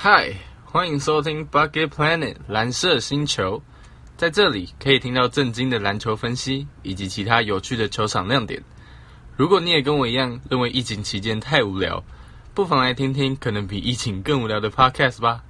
嗨，欢迎收听 bucket planet 蓝色星球，在这里可以听到震惊的篮球分析以及其他有趣的球场亮点。如果你也跟我一样认为疫情期间太无聊，不妨来听听可能比疫情更无聊的 podcast 吧。